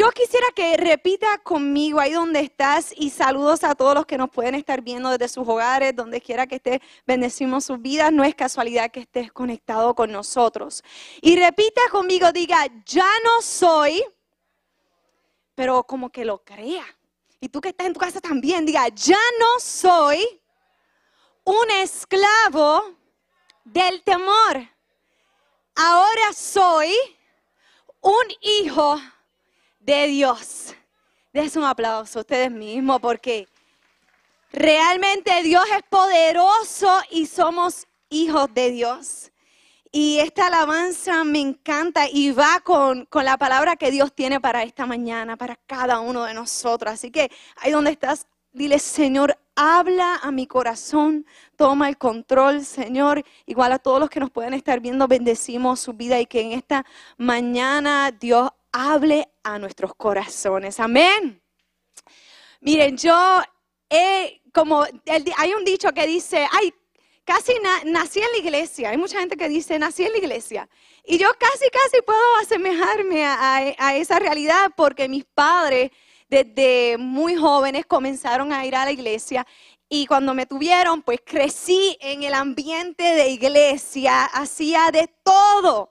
yo quisiera que repita conmigo ahí donde estás y saludos a todos los que nos pueden estar viendo desde sus hogares, donde quiera que esté, bendecimos sus vidas. No es casualidad que estés conectado con nosotros. Y repita conmigo, diga, ya no soy, pero como que lo crea. Y tú que estás en tu casa también, diga, ya no soy un esclavo del temor. Ahora soy un hijo de Dios. Des un aplauso a ustedes mismos porque realmente Dios es poderoso y somos hijos de Dios. Y esta alabanza me encanta y va con, con, la palabra que Dios tiene para esta mañana, para cada uno de nosotros. Así que ahí donde estás, dile, Señor, habla a mi corazón, toma el control, Señor. Igual a todos los que nos pueden estar viendo, bendecimos su vida y que en esta mañana Dios hable a nuestros corazones. Amén. Miren, yo he, como hay un dicho que dice, ay, casi nací en la iglesia. Hay mucha gente que dice, nací en la iglesia. Y yo casi, casi puedo asemejarme a, esa realidad porque mis padres desde muy jóvenes comenzaron a ir a la iglesia y cuando me tuvieron, pues crecí en el ambiente de iglesia, hacía de todo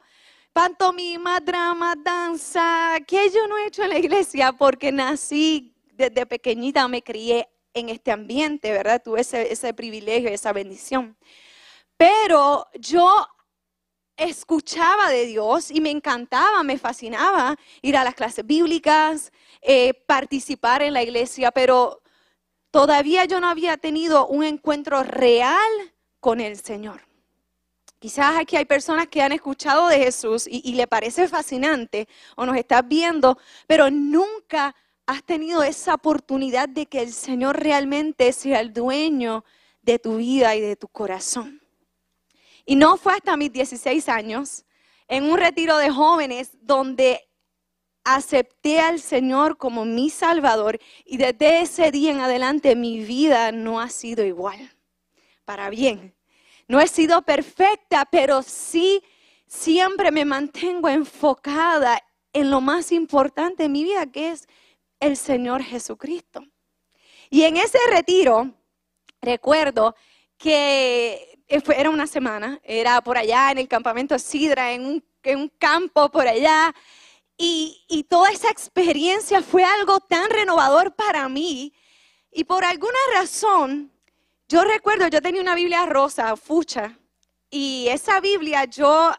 pantomima, drama, danza, que yo no he hecho en la iglesia porque nací desde pequeñita, me crié en este ambiente, ¿verdad? Tuve ese, privilegio, esa bendición. Pero yo escuchaba de Dios y me encantaba, me fascinaba ir a las clases bíblicas, eh, participar en la iglesia, pero todavía yo no había tenido un encuentro real con el Señor. Quizás aquí hay personas que han escuchado de Jesús y, le parece fascinante o nos estás viendo, pero nunca has tenido esa oportunidad de que el Señor realmente sea el dueño de tu vida y de tu corazón. Y no fue hasta mis 16 años, en un retiro de jóvenes, donde acepté al Señor como mi Salvador y desde ese día en adelante mi vida no ha sido igual, para bien. No he sido perfecta, pero sí siempre me mantengo enfocada en lo más importante de mi vida, que es el Señor Jesucristo. Y en ese retiro, recuerdo que era una semana, era por allá en el campamento Sidra, en un, campo por allá, y, toda esa experiencia fue algo tan renovador para mí. Y por alguna razón, yo recuerdo, yo tenía una Biblia rosa, fucha, y esa Biblia yo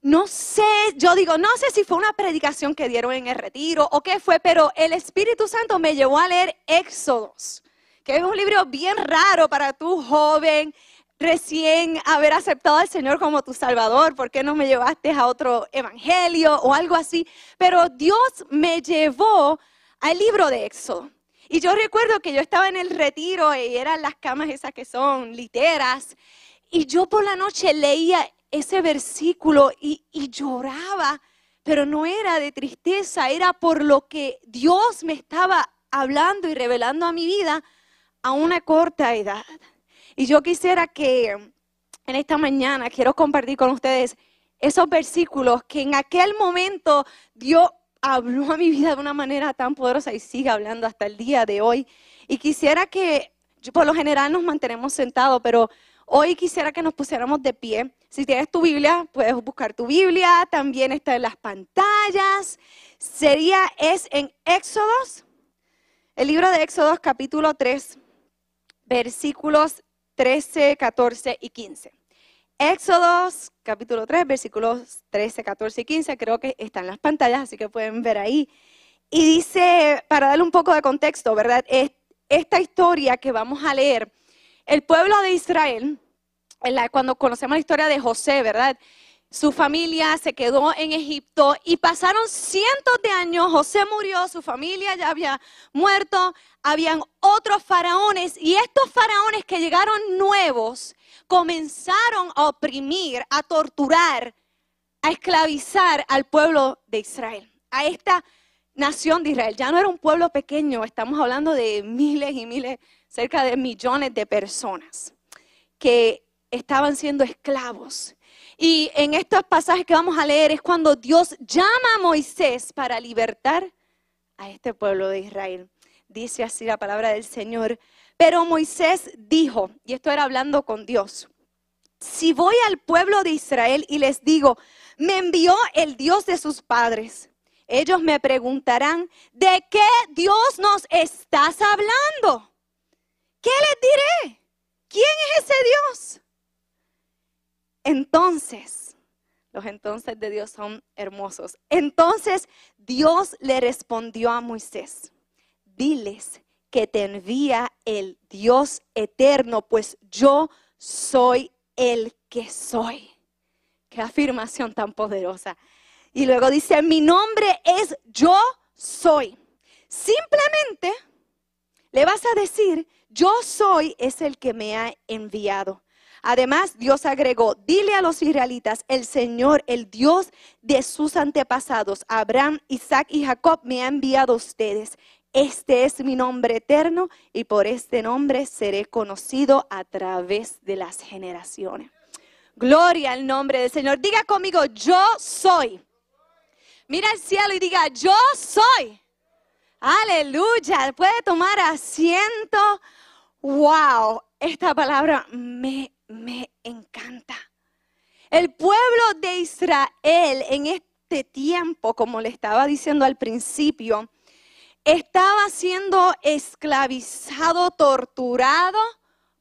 no sé, yo digo, no sé si fue una predicación que dieron en el retiro o qué fue, pero el Espíritu Santo me llevó a leer Éxodos, que es un libro bien raro para tu joven, recién haber aceptado al Señor como tu Salvador, ¿por qué no me llevaste a otro evangelio o algo así? Pero Dios me llevó al libro de Éxodo. Y yo recuerdo que yo estaba en el retiro y eran las camas esas que son literas. Y yo por la noche leía ese versículo y, lloraba, pero no era de tristeza, era por lo que Dios me estaba hablando y revelando a mi vida a una corta edad. Y yo quisiera que en esta mañana quiero compartir con ustedes esos versículos que en aquel momento Dios habló a mi vida de una manera tan poderosa y sigue hablando hasta el día de hoy. Y quisiera que, por lo general nos mantenemos sentados, pero hoy quisiera que nos pusiéramos de pie. Si tienes tu Biblia, puedes buscar tu Biblia, también está en las pantallas. Sería, es en Éxodos, el libro de Éxodos capítulo 3, versículos 13, 14 y 15. Éxodos capítulo 3, versículos 13, 14 y 15, creo que están las pantallas, así que pueden ver ahí. Y dice, para darle un poco de contexto, ¿verdad? Esta historia que vamos a leer, el pueblo de Israel, cuando conocemos la historia de José, ¿verdad? Su familia se quedó en Egipto y pasaron cientos de años. José murió, su familia ya había muerto, habían otros faraones y estos faraones que llegaron nuevos comenzaron a oprimir, a torturar, a esclavizar al pueblo de Israel, a esta nación de Israel. Ya no era un pueblo pequeño, estamos hablando de miles y miles, cerca de millones de personas que estaban siendo esclavos y en estos pasajes que vamos a leer es cuando Dios llama a Moisés para libertar a este pueblo de Israel. Dice así la palabra del Señor. Pero Moisés dijo, y esto era hablando con Dios, si voy al pueblo de Israel y les digo, me envió el Dios de sus padres, ellos me preguntarán, ¿de qué Dios nos estás hablando? ¿Qué les diré? ¿Quién es ese Dios? Entonces, los entonces de Dios son hermosos. Entonces Dios le respondió a Moisés, diles que te envía el Dios eterno, pues yo soy el que soy. Qué afirmación tan poderosa. Y luego dice, mi nombre es yo soy. Simplemente le vas a decir, yo soy es el que me ha enviado. Además, Dios agregó, dile a los israelitas, el Señor, el Dios de sus antepasados, Abraham, Isaac y Jacob, me ha enviado a ustedes. Este es mi nombre eterno y por este nombre seré conocido a través de las generaciones. Gloria al nombre del Señor. Diga conmigo, yo soy. Mira el cielo y diga, yo soy. Aleluya. Puede tomar asiento. Wow, esta palabra me, me encanta. El pueblo de Israel en este tiempo, como le estaba diciendo al principio, estaba siendo esclavizado, torturado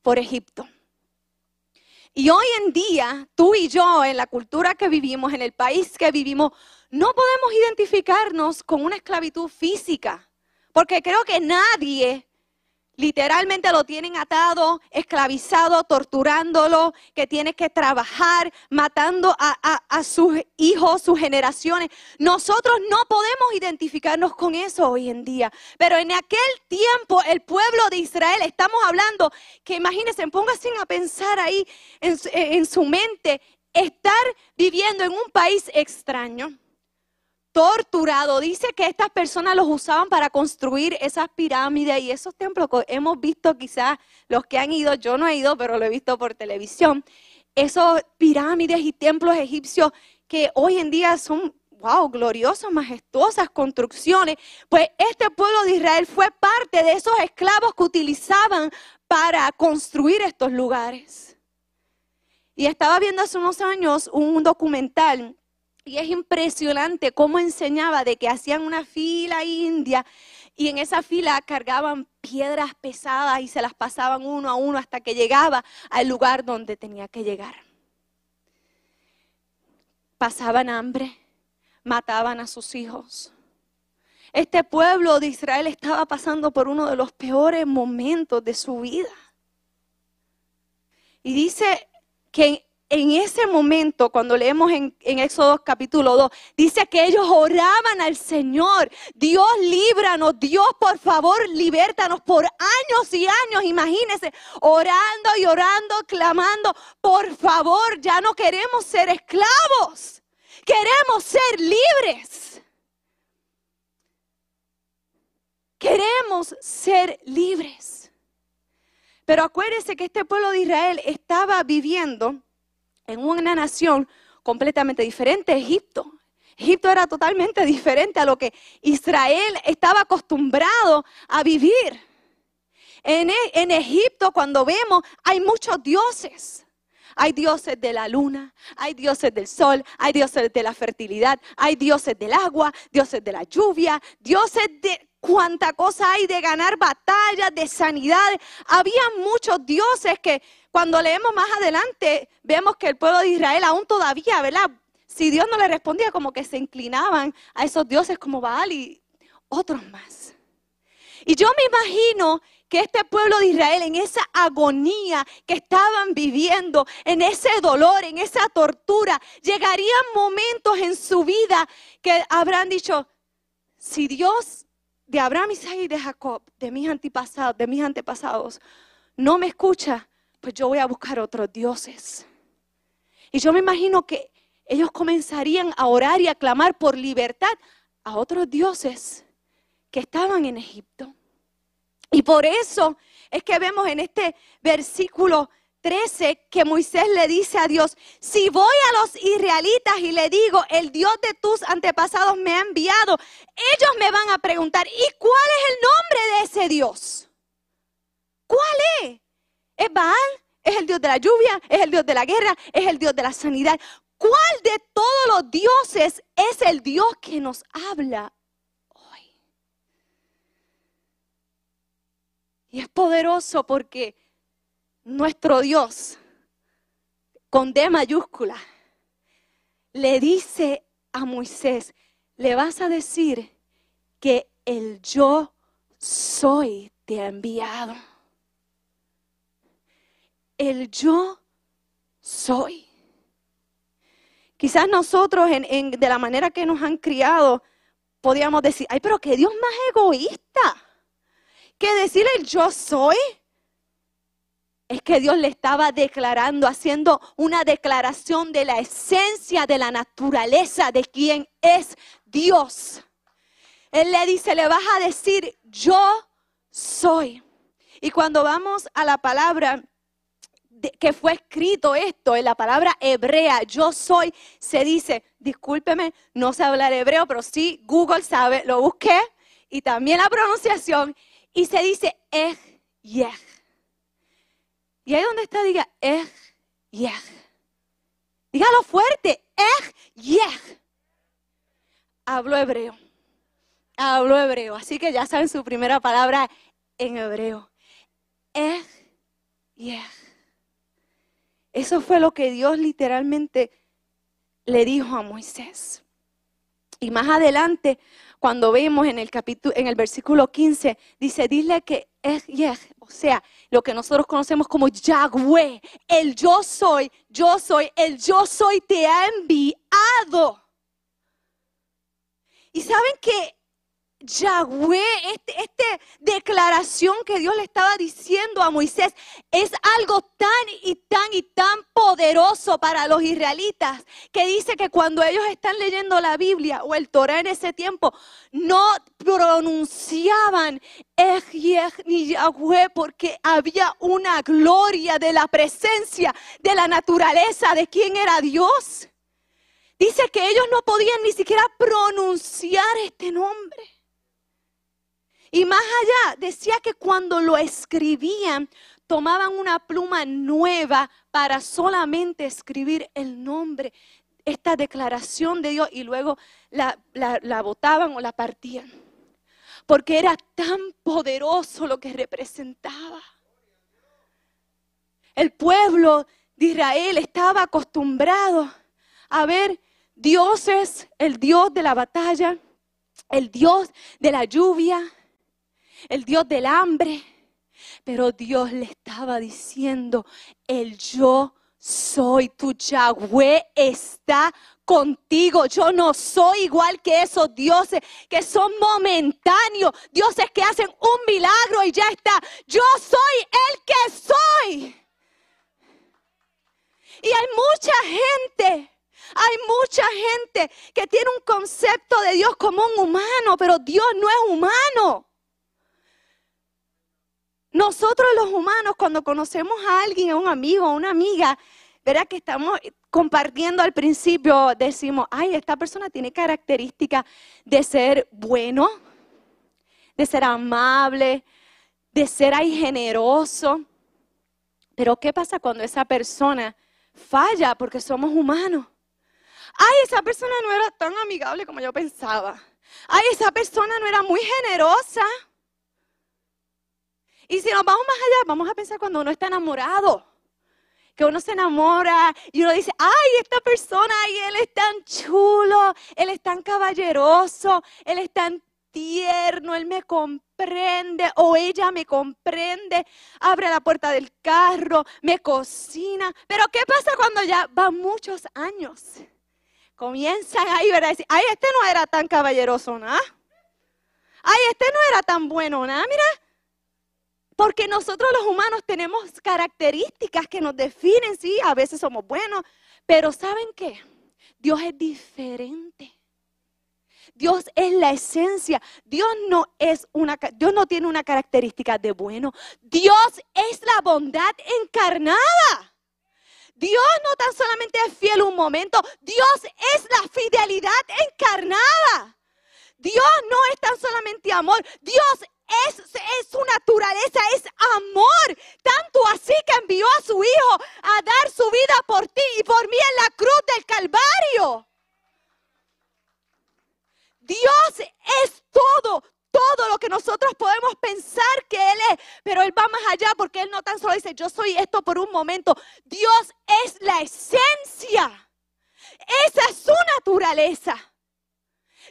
por Egipto. Y hoy en día, tú y yo, en la cultura que vivimos, en el país que vivimos, no podemos identificarnos con una esclavitud física, porque creo que nadie literalmente lo tienen atado, esclavizado, torturándolo, que tiene que trabajar, matando a, sus hijos, sus generaciones. Nosotros no podemos identificarnos con eso hoy en día. Pero en aquel tiempo, el pueblo de Israel, estamos hablando que imagínense, pónganse a pensar ahí en, en su mente, estar viviendo en un país extraño torturado. Dice que estas personas los usaban para construir esas pirámides y esos templos que hemos visto quizás los que han ido, yo no he ido, pero lo he visto por televisión, esos pirámides y templos egipcios que hoy en día son, wow, gloriosas, majestuosas construcciones. Pues este pueblo de Israel fue parte de esos esclavos que utilizaban para construir estos lugares. Y estaba viendo hace unos años un documental y es impresionante cómo enseñaba de que hacían una fila india y en esa fila cargaban piedras pesadas y se las pasaban uno a uno hasta que llegaba al lugar donde tenía que llegar. Pasaban hambre, mataban a sus hijos. Este pueblo de Israel estaba pasando por uno de los peores momentos de su vida. Y dice que en ese momento, cuando leemos en, Éxodo capítulo 2, dice que ellos oraban al Señor, Dios líbranos, Dios por favor libértanos por años y años, imagínense, orando y orando, clamando, por favor, ya no queremos ser esclavos, queremos ser libres. Queremos ser libres. Pero acuérdense que este pueblo de Israel estaba viviendo en una nación completamente diferente, Egipto. Egipto era totalmente diferente a lo que Israel estaba acostumbrado a vivir. En, en, Egipto, cuando vemos, hay muchos dioses. Hay dioses de la luna, hay dioses del sol, hay dioses de la fertilidad, hay dioses del agua, dioses de la lluvia, dioses de cuánta cosa hay de ganar batallas, de sanidad. Había muchos dioses que cuando leemos más adelante, vemos que el pueblo de Israel aún todavía, ¿verdad? Si Dios no le respondía, como que se inclinaban a esos dioses como Baal y otros más. Y yo me imagino que este pueblo de Israel, en esa agonía que estaban viviendo, en ese dolor, en esa tortura, llegarían momentos en su vida que habrán dicho, si Dios de Abraham, Isaac y de Jacob, de mis antepasados, de mis antepasados, no me escucha, pues yo voy a buscar otros dioses. Y yo me imagino que ellos comenzarían a orar y a clamar por libertad a otros dioses que estaban en Egipto. Y por eso es que vemos en este versículo 13 que Moisés le dice a Dios, si voy a los israelitas y le digo, el Dios de tus antepasados me ha enviado, ellos me van a preguntar, ¿y cuál es el nombre de ese Dios? ¿Cuál es? ¿Es Baal? ¿Es el Dios de la lluvia? ¿Es el Dios de la guerra? ¿Es el Dios de la sanidad? ¿Cuál de todos los dioses es el Dios que nos habla hoy? Y es poderoso porque nuestro Dios, con D mayúscula, le dice a Moisés, le vas a decir que el yo soy te ha enviado. El yo soy. Quizás nosotros, de la manera que nos han criado, podíamos decir, ay, pero qué Dios más egoísta. Que decirle el yo soy es que Dios le estaba declarando, haciendo una declaración de la esencia de la naturaleza de quien es Dios. Él le dice, le vas a decir, yo soy. Y cuando vamos a la palabra que fue escrito esto en la palabra hebrea, yo soy, se dice, discúlpeme, no sé hablar hebreo, pero sí Google sabe, lo busqué y también la pronunciación y se dice ej, yeh. Y ahí donde está, diga ej, yeh. Dígalo fuerte, ej, yeh. Hablo hebreo. Hablo hebreo. Así que ya saben su primera palabra en hebreo. Ej, yeh. Eso fue lo que Dios literalmente le dijo a Moisés. Y más adelante, cuando vemos en el capítulo, en el versículo 15, dice, dile que es Yeh, o sea, lo que nosotros conocemos como Yahweh, el yo soy, yo soy, el yo soy te ha enviado. Y saben que Yahweh, esta este declaración que Dios le estaba diciendo a Moisés, es algo tan y tan y tan poderoso para los israelitas, que dice que cuando ellos están leyendo la Biblia o el Torah en ese tiempo, no pronunciaban ni Yahweh porque había una gloria de la presencia, de la naturaleza, de quién era Dios. Dice que ellos no podían ni siquiera pronunciar este nombre. Y más allá, decía que cuando lo escribían, tomaban una pluma nueva para solamente escribir el nombre, esta declaración de Dios, y luego la, la, botaban o la partían. Porque era tan poderoso lo que representaba. El pueblo de Israel estaba acostumbrado a ver dioses, el Dios de la batalla, el Dios de la lluvia, el Dios del hambre. Pero Dios le estaba diciendo, el yo soy tu Yahweh está contigo. Yo no soy igual que esos dioses que son momentáneos, dioses que hacen un milagro y ya está. Yo soy el que soy. Y hay mucha gente hay mucha gente que tiene un concepto de Dios como un humano, pero Dios no es humano. Nosotros los humanos, cuando conocemos a alguien, a un amigo, a una amiga, verá que estamos compartiendo al principio, decimos, ay, esta persona tiene características de ser bueno, de ser amable, de ser ahí generoso. Pero ¿qué pasa cuando esa persona falla porque somos humanos? Ay, esa persona no era tan amigable como yo pensaba. Ay, esa persona no era muy generosa. Y si nos vamos más allá, vamos a pensar cuando uno está enamorado. Que uno se enamora y uno dice, ay, esta persona, ay, él es tan chulo, él es tan caballeroso, él es tan tierno, él me comprende o ella me comprende, abre la puerta del carro, me cocina. Pero ¿qué pasa cuando ya van muchos años? Comienzan ahí, ¿verdad? Ay, este no era tan caballeroso, ¿no? Ay, este no era tan bueno, ¿no? Mira, porque nosotros los humanos tenemos características que nos definen, sí, a veces somos buenos, pero ¿saben qué? Dios es diferente. Dios es la esencia. Dios no es una Dios no tiene una característica de bueno. Dios es la bondad encarnada. Dios no tan solamente es fiel un momento, Dios es la fidelidad encarnada. Dios no es tan solamente amor, Dios es, su naturaleza, es amor. Tanto así que envió a su Hijo a dar su vida por ti y por mí en la cruz del Calvario. Dios es todo, todo lo que nosotros podemos pensar que Él es, pero Él va más allá porque Él no tan solo dice, yo soy esto por un momento. Dios es la esencia. Esa es su naturaleza.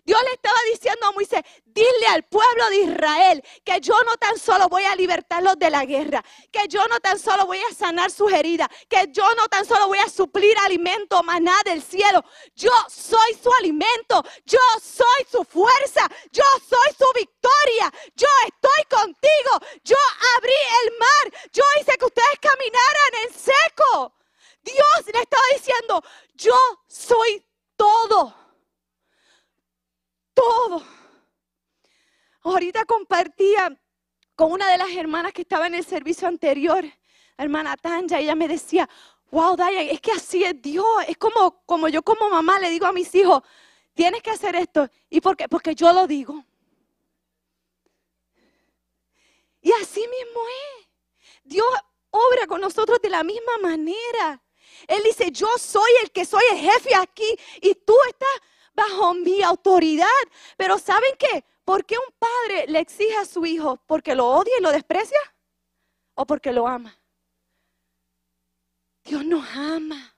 Dios le estaba diciendo a Moisés, dile al pueblo de Israel que yo no tan solo voy a libertarlos de la guerra, que yo no tan solo voy a sanar sus heridas, que yo no tan solo voy a suplir alimento, maná del cielo. Yo soy su alimento, yo soy su fuerza, yo soy su victoria, yo estoy contigo, yo abrí el mar, yo hice que ustedes caminaran en seco. Dios le estaba diciendo, yo soy todo todo. Ahorita compartía con una de las hermanas que estaba en el servicio anterior, la hermana Tanja, ella me decía, wow, Diane, es que así es Dios. Es como, como yo como mamá le digo a mis hijos, tienes que hacer esto. ¿Y por qué? Porque yo lo digo. Y así mismo es. Dios obra con nosotros de la misma manera. Él dice, yo soy el que soy el jefe aquí y tú estás bajo mi autoridad. Pero ¿saben qué? ¿Por qué un padre le exige a su hijo? ¿Porque lo odia y lo desprecia? ¿O porque lo ama? Dios nos ama.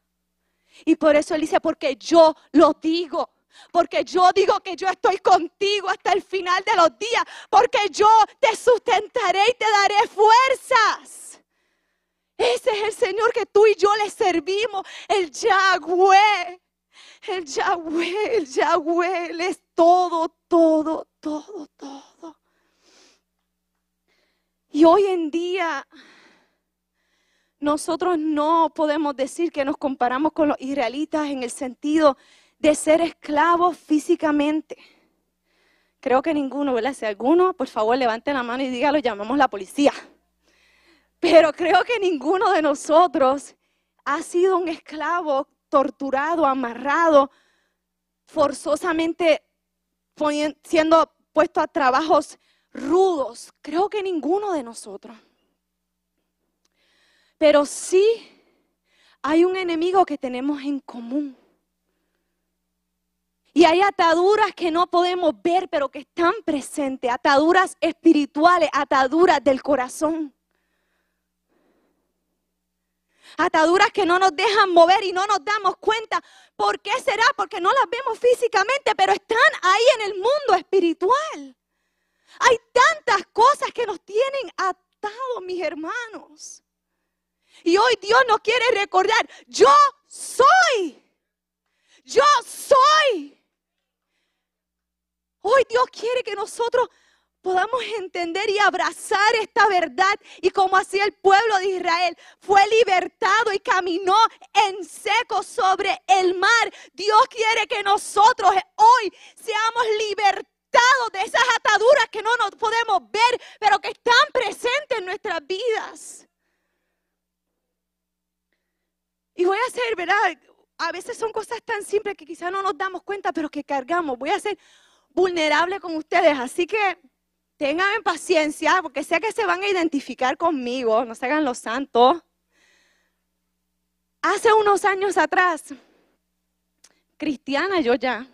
Y por eso Él dice, porque yo lo digo. Porque yo digo que yo estoy contigo hasta el final de los días. Porque yo te sustentaré y te daré fuerzas. Ese es el Señor que tú y yo le servimos, el Yahweh. El Yahweh, el Yahweh, Él es todo, todo, todo, todo. Y hoy en día nosotros no podemos decir que nos comparamos con los israelitas en el sentido de ser esclavos físicamente. Creo que ninguno, ¿verdad? Si alguno, por favor, levante la mano y dígalo, llamamos la policía. Pero creo que ninguno de nosotros ha sido un esclavo torturado, amarrado, forzosamente siendo puesto a trabajos rudos. Creo que ninguno de nosotros. Pero sí hay un enemigo que tenemos en común. Y hay ataduras que no podemos ver, pero que están presentes, ataduras espirituales, ataduras del corazón ataduras que no nos dejan mover y no nos damos cuenta. ¿Por qué será? Porque no las vemos físicamente, pero están ahí en el mundo espiritual. Hay tantas cosas que nos tienen atados, mis hermanos. Y hoy Dios nos quiere recordar, yo soy. Yo soy. Hoy Dios quiere que nosotros podamos entender y abrazar esta verdad. Y como hacía el pueblo de Israel, fue libertado y caminó en seco sobre el mar. Dios quiere que nosotros hoy seamos libertados de esas ataduras que no nos podemos ver, pero que están presentes en nuestras vidas. Y voy a hacer, ¿verdad? A veces son cosas tan simples que quizás no nos damos cuenta, pero que cargamos. Voy a ser vulnerable con ustedes. Así que Tengan paciencia porque sé que se van a identificar conmigo, no se hagan los santos. Hace unos años atrás, cristiana yo ya,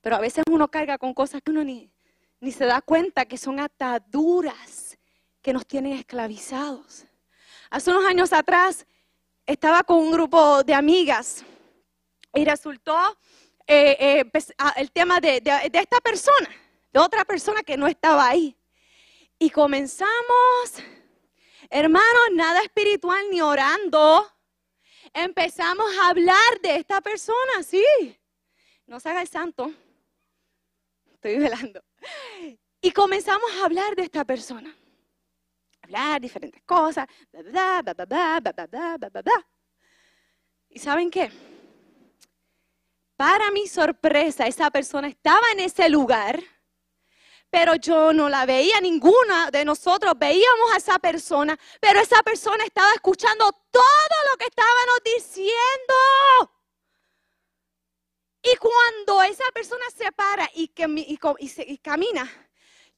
pero a veces uno carga con cosas que uno ni, ni se da cuenta que son ataduras que nos tienen esclavizados. Hace unos años atrás estaba con un grupo de amigas y resultó eh, eh, pues, el tema de esta persona de otra persona que no estaba ahí. Y comenzamos, hermanos, nada espiritual ni orando. Empezamos a hablar de esta persona, sí. No se haga el santo. Estoy velando. Y comenzamos a hablar de esta persona. Hablar diferentes cosas. ¿Y saben qué? Para mi sorpresa, esa persona estaba en ese lugar, pero yo no la veía, ninguna de nosotros veíamos a esa persona, pero esa persona estaba escuchando todo lo que estábamos diciendo. Y cuando esa persona se para y, camina,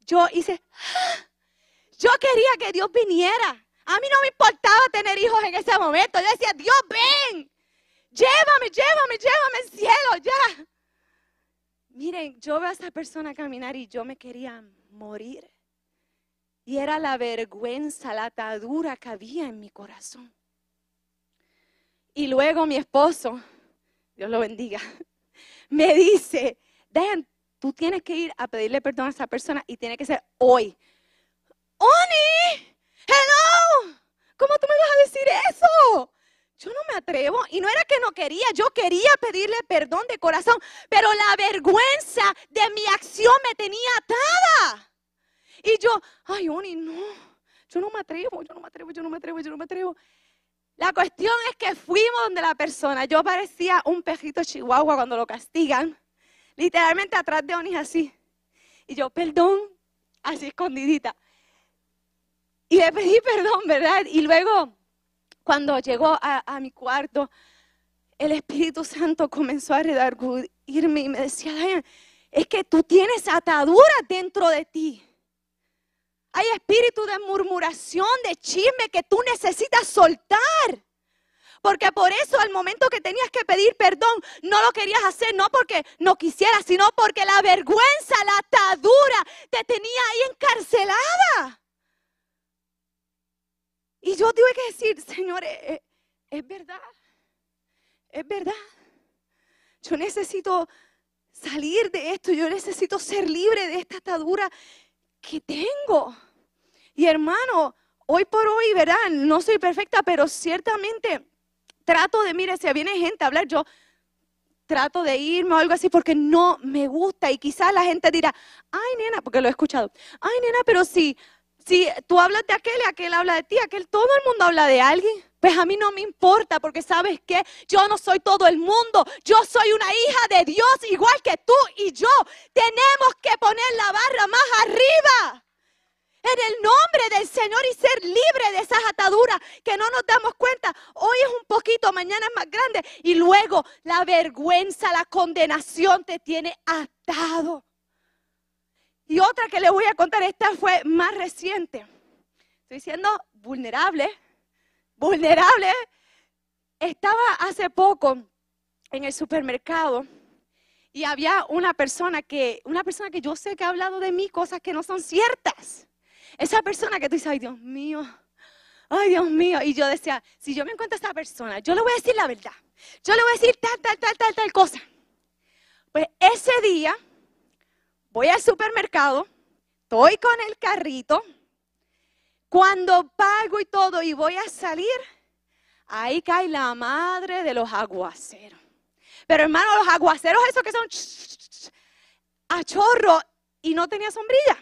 yo hice, ¡Ah! yo quería que Dios viniera. A mí no me importaba tener hijos en ese momento. Yo decía, Dios, ven, llévame, llévame, llévame al cielo, ya. Miren, yo veo a esa persona caminar y yo me quería morir. Y era la vergüenza, la atadura que había en mi corazón. Y luego mi esposo, Dios lo bendiga, me dice, Dan, tú tienes que ir a pedirle perdón a esa persona y tiene que ser hoy. ¡Oni! Hello, ¿cómo tú me vas a decir eso? Yo no me atrevo. Y no era que no quería, yo quería pedirle perdón de corazón, pero la vergüenza de mi acción me tenía atada. Y yo, ay, Oni, no, yo no me atrevo, yo no me atrevo, yo no me atrevo, yo no me atrevo. La cuestión es que fuimos donde la persona, yo parecía un pejito chihuahua cuando lo castigan, literalmente atrás de Oni así. Y yo, perdón, así escondidita. Y le pedí perdón, ¿verdad? Y luego, cuando llegó a, mi cuarto, el Espíritu Santo comenzó a redarguirme y me decía, Diane, es que tú tienes atadura dentro de ti. Hay espíritu de murmuración, de chisme que tú necesitas soltar. Porque por eso al momento que tenías que pedir perdón, no lo querías hacer, no porque no quisieras, sino porque la vergüenza, la atadura te tenía ahí encarcelada. Y yo tuve que decir, Señor, eh, eh, es, verdad, es verdad. Yo necesito salir de esto, yo necesito ser libre de esta atadura que tengo. Y hermano, hoy por hoy, ¿verdad? No soy perfecta, pero ciertamente trato de, mire, si viene gente a hablar, yo trato de irme o algo así porque no me gusta. Y quizás la gente dirá, ay, nena, porque lo he escuchado, ay, nena, pero si si tú hablas de aquel y aquel habla de ti, aquel todo el mundo habla de alguien. Pues a mí no me importa porque sabes que yo no soy todo el mundo. Yo soy una hija de Dios igual que tú y yo. Tenemos que poner la barra más arriba. En el nombre del Señor y ser libre de esas ataduras que no nos damos cuenta. Hoy es un poquito, mañana es más grande. Y luego la vergüenza, la condenación te tiene atado. Y otra que le voy a contar, esta fue más reciente. Estoy diciendo vulnerable, vulnerable. Estaba hace poco en el supermercado y había una persona que, una persona que yo sé que ha hablado de mí cosas que no son ciertas. Esa persona que tú dices, ay Dios mío, ay Dios mío. Y yo decía, si yo me encuentro a esta persona, yo le voy a decir la verdad. Yo le voy a decir tal, tal, tal, tal, tal cosa. Pues ese día voy al supermercado, estoy con el carrito, cuando pago y todo y voy a salir, ahí cae la madre de los aguaceros. Pero hermano, los aguaceros esos que son a chorro y no tenía sombrilla.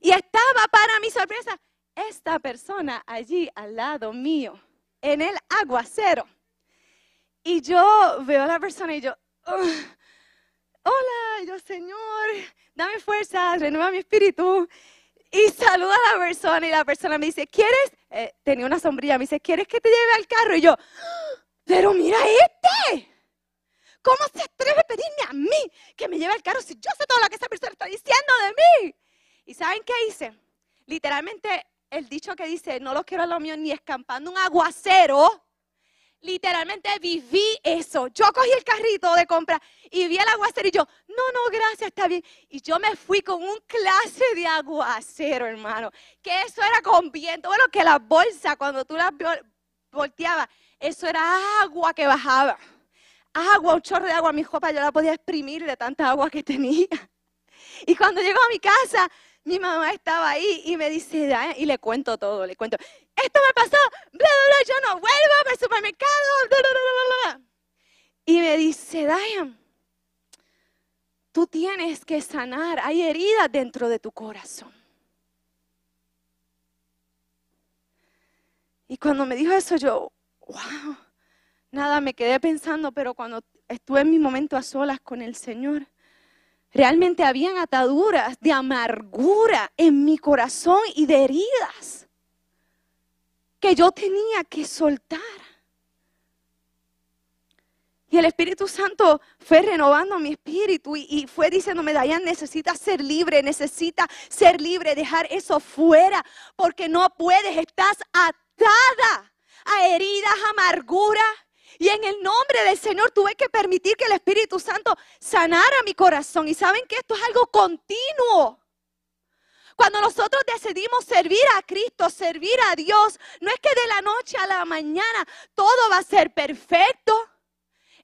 Y estaba para mi sorpresa esta persona allí al lado mío, en el aguacero. Y yo veo a la persona y yo, hola, yo Señor, dame fuerza, renueva mi espíritu. Y saluda a la persona y la persona me dice, ¿quieres? Eh, tenía una sombrilla, me dice, ¿quieres que te lleve al carro? Y yo, pero mira este. ¿Cómo se atreve a pedirme a mí que me lleve al carro si yo sé todo lo que esa persona está diciendo de mí? ¿Y saben qué hice? Literalmente el dicho que dice, no lo quiero a lo mío ni escampando un aguacero, literalmente viví eso. Yo cogí el carrito de compra y vi el aguacero y yo, no, no, gracias, está bien. Y yo me fui con un clase de aguacero, hermano. Que eso era con viento. Bueno, que la bolsa, cuando tú la volteabas, eso era agua que bajaba. Agua, un chorro de agua. Mi ropa yo la podía exprimir de tanta agua que tenía. Y cuando llegó a mi casa, mi mamá estaba ahí y me dice, y le cuento todo, le cuento, esto me pasó, bla, bla, bla, yo no vuelvo al supermercado, bla, bla, bla, bla. Y me dice, Diane, tú tienes que sanar, hay heridas dentro de tu corazón. Y cuando me dijo eso, yo, wow, nada, me quedé pensando, pero cuando estuve en mi momento a solas con el Señor, realmente habían ataduras de amargura en mi corazón y de heridas que yo tenía que soltar. Y el Espíritu Santo fue renovando mi espíritu y, fue diciéndome, Dayan, necesita ser libre, necesita ser libre, dejar eso fuera, porque no puedes, estás atada a heridas, amargura. Y en el nombre del Señor tuve que permitir que el Espíritu Santo sanara mi corazón. Y saben que esto es algo continuo. Cuando nosotros decidimos servir a Cristo, servir a Dios, no es que de la noche a la mañana todo va a ser perfecto.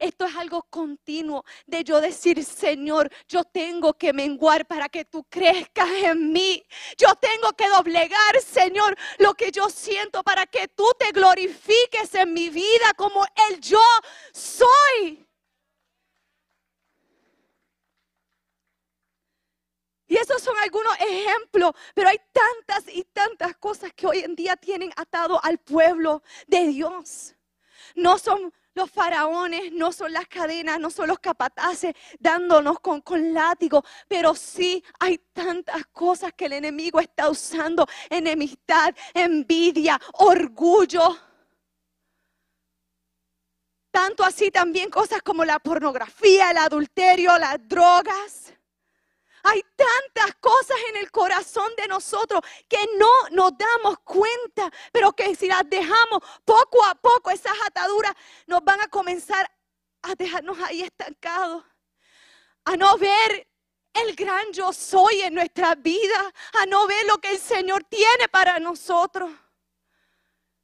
Esto es algo continuo de yo decir, Señor, yo tengo que menguar para que tú crezcas en mí. Yo tengo que doblegar, Señor, lo que yo siento para que tú te glorifiques en mi vida como el yo soy. Y esos son algunos ejemplos, pero hay tantas y tantas cosas que hoy en día tienen atado al pueblo de Dios. No son los faraones, no son las cadenas, no son los capataces dándonos con, látigo, pero sí hay tantas cosas que el enemigo está usando, enemistad, envidia, orgullo. Tanto así también cosas como la pornografía, el adulterio, las drogas. Hay tantas cosas en el corazón de nosotros que no nos damos cuenta, pero que si las dejamos poco a poco, esas ataduras nos van a comenzar a dejarnos ahí estancados, a no ver el gran yo soy en nuestra vida, a no ver lo que el Señor tiene para nosotros.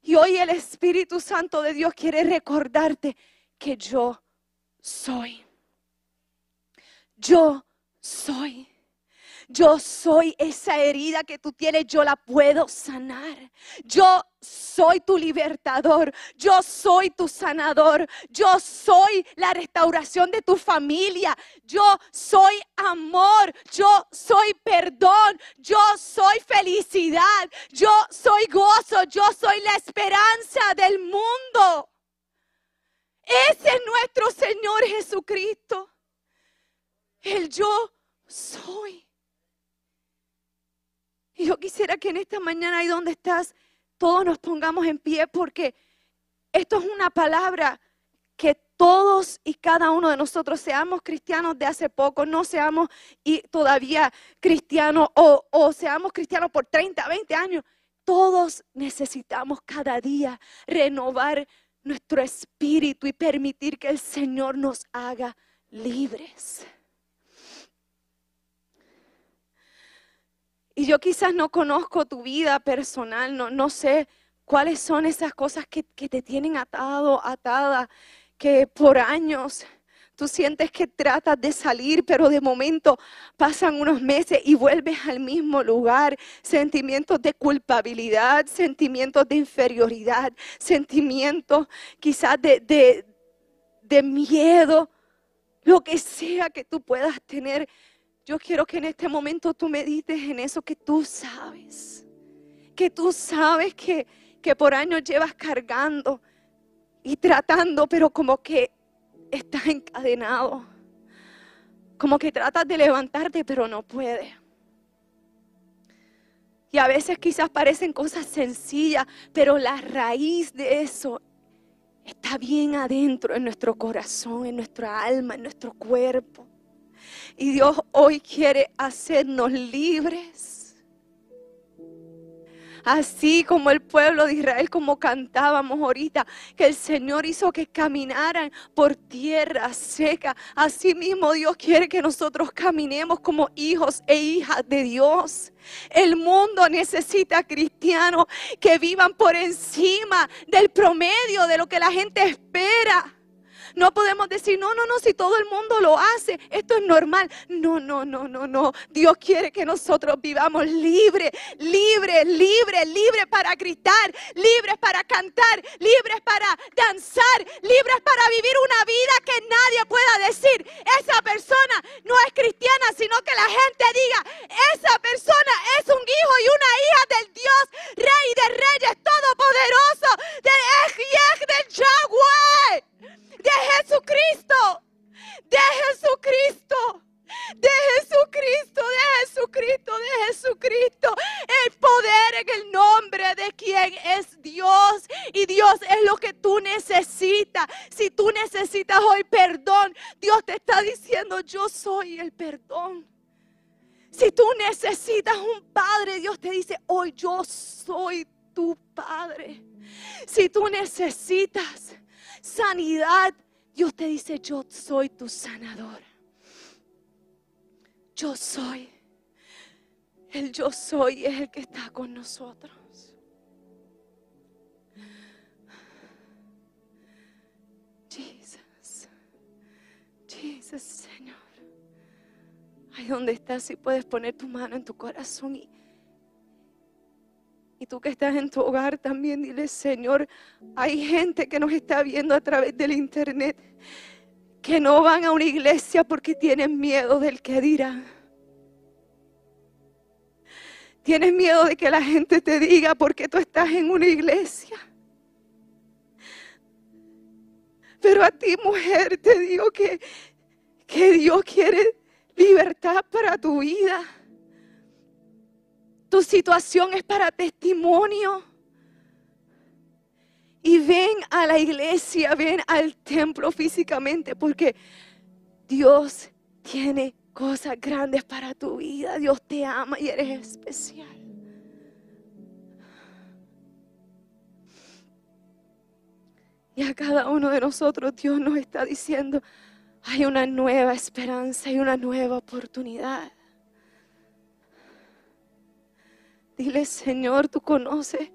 Y hoy el Espíritu Santo de Dios quiere recordarte que yo soy. Yo soy. Yo soy esa herida que tú tienes, yo la puedo sanar. Yo soy tu libertador, yo soy tu sanador, yo soy la restauración de tu familia, yo soy amor, yo soy perdón, yo soy felicidad, yo soy gozo, yo soy la esperanza del mundo. Ese es nuestro Señor Jesucristo. El yo soy. Y yo quisiera que en esta mañana ahí donde estás, todos nos pongamos en pie porque esto es una palabra que todos y cada uno de nosotros seamos cristianos de hace poco, no seamos y todavía cristianos o, o seamos cristianos por 30, 20 años, todos necesitamos cada día renovar nuestro espíritu y permitir que el Señor nos haga libres. Y yo quizás no conozco tu vida personal, no, sé cuáles son esas cosas que, te tienen atado, atada, que por años tú sientes que tratas de salir, pero de momento pasan unos meses y vuelves al mismo lugar. Sentimientos de culpabilidad, sentimientos de inferioridad, sentimientos quizás de miedo, lo que sea que tú puedas tener. Yo quiero que en este momento tú medites en eso que tú sabes. Que tú sabes que, que por años llevas cargando y tratando, pero como que estás encadenado. Como que tratas de levantarte, pero no puedes. Y a veces quizás parecen cosas sencillas, pero la raíz de eso está bien adentro en nuestro corazón, en nuestra alma, en nuestro cuerpo. Y Dios hoy quiere hacernos libres. Así como el pueblo de Israel, como cantábamos ahorita, que el Señor hizo que caminaran por tierra seca. Así mismo Dios quiere que nosotros caminemos como hijos e hijas de Dios. El mundo necesita cristianos que vivan por encima del promedio de lo que la gente espera. No podemos decir, no, no, no, si todo el mundo lo hace, esto es normal. No, no, no, no, no. Dios quiere que nosotros vivamos libre, libre, libre, libre para gritar, libres para cantar, libres para danzar, libres para vivir una vida que nadie pueda decir, esa persona no es cristiana, sino que la gente diga, esa persona es un hijo y una hija del Dios, Rey de Reyes, Todopoderoso, del Ej del Yahweh de Jesucristo, de Jesucristo, de Jesucristo, de Jesucristo, de Jesucristo. El poder en el nombre de quien es Dios. Y Dios es lo que tú necesitas. Si tú necesitas hoy perdón, Dios te está diciendo, yo soy el perdón. Si tú necesitas un padre, Dios te dice, hoy yo soy tu padre. Si tú necesitas sanidad, Dios te dice, yo soy tu sanador. Yo soy. El yo soy es el que está con nosotros. Jesus. Jesus, Señor. Ahí donde estás, si puedes poner tu mano en tu corazón y y tú que estás en tu hogar también, dile, Señor, hay gente que nos está viendo a través del internet que no van a una iglesia porque tienen miedo del que dirá. Tienes miedo de que la gente te diga porque tú estás en una iglesia. Pero a ti, mujer, te digo que, que Dios quiere libertad para tu vida. Tu situación es para testimonio. Y ven a la iglesia, ven al templo físicamente, porque Dios tiene cosas grandes para tu vida. Dios te ama y eres especial. Y a cada uno de nosotros Dios nos está diciendo, hay una nueva esperanza, hay una nueva oportunidad. Dile, Señor, tú conoces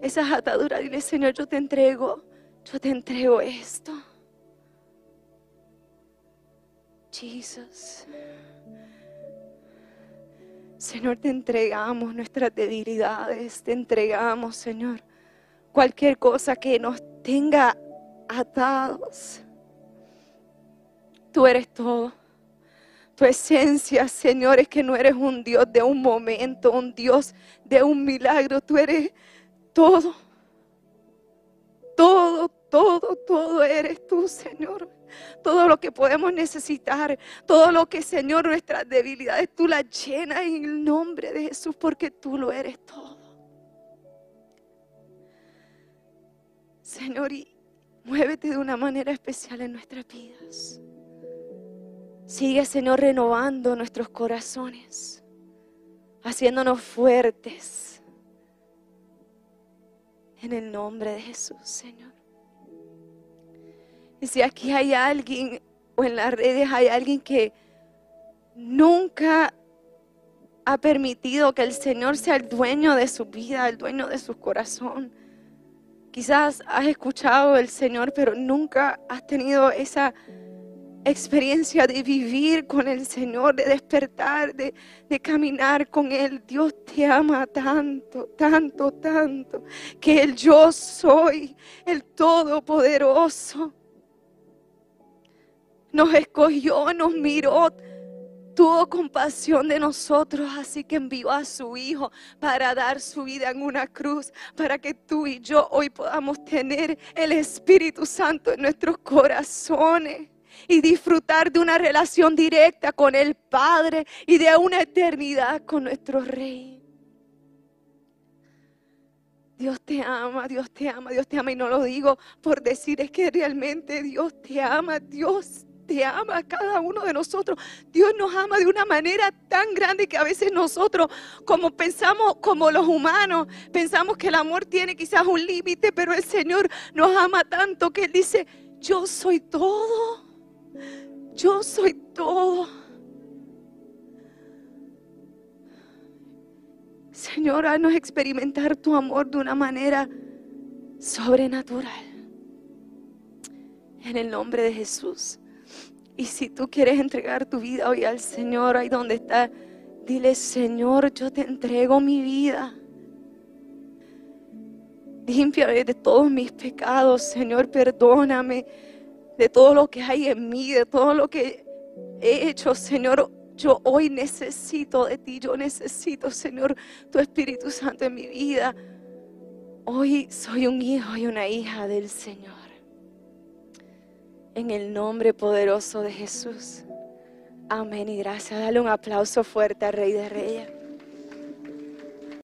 esas ataduras. Dile, Señor, yo te entrego, yo te entrego esto. Jesús. Señor, te entregamos nuestras debilidades, te entregamos, Señor, cualquier cosa que nos tenga atados. Tú eres todo. Tu esencia, Señor, es que no eres un Dios de un momento, un Dios de un milagro. Tú eres todo. Todo, todo, todo eres tú, Señor. Todo lo que podemos necesitar, todo lo que, Señor, nuestras debilidades, tú las llenas en el nombre de Jesús porque tú lo eres todo. Señor, y muévete de una manera especial en nuestras vidas. Sigue, Señor, renovando nuestros corazones, haciéndonos fuertes. En el nombre de Jesús, Señor. Y si aquí hay alguien o en las redes hay alguien que nunca ha permitido que el Señor sea el dueño de su vida, el dueño de su corazón. Quizás has escuchado el Señor, pero nunca has tenido esa experiencia de vivir con el Señor, de despertar, de, caminar con Él. Dios te ama tanto, tanto, tanto, que el yo soy, el Todopoderoso, nos escogió, nos miró, tuvo compasión de nosotros, así que envió a su Hijo para dar su vida en una cruz, para que tú y yo hoy podamos tener el Espíritu Santo en nuestros corazones y disfrutar de una relación directa con el Padre y de una eternidad con nuestro Rey. Dios te ama, Dios te ama, Dios te ama. Y no lo digo por decir, es que realmente Dios te ama, Dios te ama a cada uno de nosotros. Dios nos ama de una manera tan grande que a veces nosotros, como pensamos, como los humanos, pensamos que el amor tiene quizás un límite, pero el Señor nos ama tanto que Él dice, yo soy todo. Yo soy todo. Señor, haznos experimentar tu amor de una manera sobrenatural. En el nombre de Jesús. Y si tú quieres entregar tu vida hoy al Señor, ahí donde está, dile, Señor, yo te entrego mi vida. Límpiame de todos mis pecados, Señor, perdóname de todo lo que hay en mí, de todo lo que he hecho, Señor. Yo hoy necesito de ti, yo necesito, Señor, tu Espíritu Santo en mi vida. Hoy soy un hijo y una hija del Señor. En el nombre poderoso de Jesús. Amén y gracias. Dale un aplauso fuerte al Rey de Reyes.